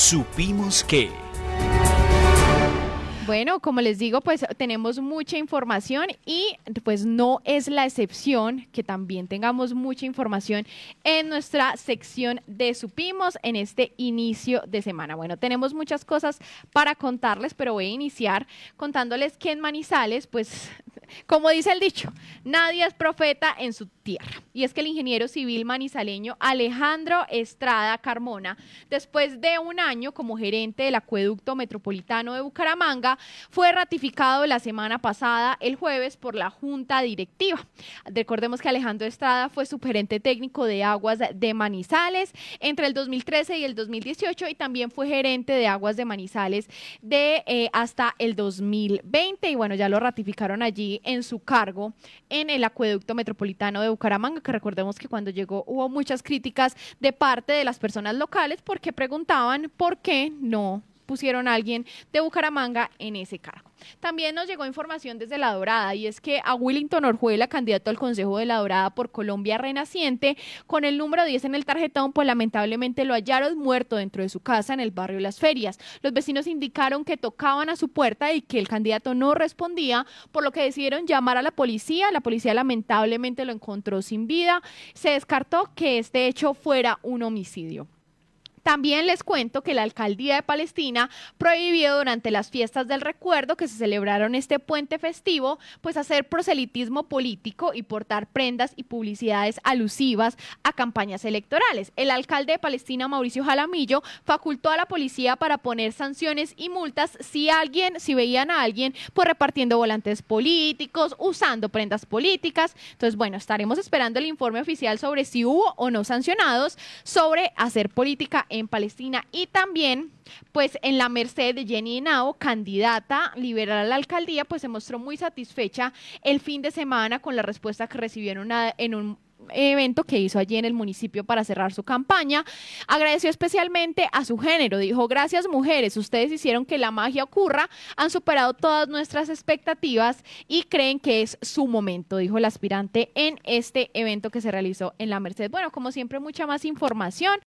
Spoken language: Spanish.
Supimos que... Bueno, como les digo, pues tenemos mucha información y pues no es la excepción que también tengamos mucha información en nuestra sección de Supimos en este inicio de semana. Bueno, tenemos muchas cosas para contarles, pero voy a iniciar contándoles que en Manizales, pues como dice el dicho, nadie es profeta en su tierra. Y es que el ingeniero civil manizaleño Alejandro Estrada Carmona, después de un año como gerente del acueducto metropolitano de Bucaramanga, fue ratificado la semana pasada, el jueves, por la Junta Directiva. Recordemos que Alejandro Estrada fue subgerente técnico de aguas de Manizales entre el 2013 y el 2018 y también fue gerente de aguas de Manizales de eh, hasta el 2020 y bueno, ya lo ratificaron allí en su cargo en el acueducto metropolitano de Bucaramanga, que recordemos que cuando llegó hubo muchas críticas de parte de las personas locales porque preguntaban por qué no pusieron a alguien de Bucaramanga en ese cargo. También nos llegó información desde La Dorada y es que a Willington Orjuela, candidato al Consejo de La Dorada por Colombia Renaciente, con el número 10 en el tarjetón, pues lamentablemente lo hallaron muerto dentro de su casa en el barrio Las Ferias. Los vecinos indicaron que tocaban a su puerta y que el candidato no respondía, por lo que decidieron llamar a la policía. La policía lamentablemente lo encontró sin vida. Se descartó que este hecho fuera un homicidio. También les cuento que la alcaldía de Palestina prohibió durante las fiestas del recuerdo que se celebraron este puente festivo, pues hacer proselitismo político y portar prendas y publicidades alusivas a campañas electorales. El alcalde de Palestina, Mauricio Jalamillo, facultó a la policía para poner sanciones y multas si alguien, si veían a alguien, pues repartiendo volantes políticos, usando prendas políticas. Entonces, bueno, estaremos esperando el informe oficial sobre si hubo o no sancionados sobre hacer política en Palestina y también pues en la merced de Jenny Henao, candidata liberal a la alcaldía, pues se mostró muy satisfecha el fin de semana con la respuesta que recibieron en un evento que hizo allí en el municipio para cerrar su campaña. Agradeció especialmente a su género. Dijo, gracias mujeres, ustedes hicieron que la magia ocurra, han superado todas nuestras expectativas y creen que es su momento, dijo el aspirante en este evento que se realizó en la Merced. Bueno, como siempre, mucha más información.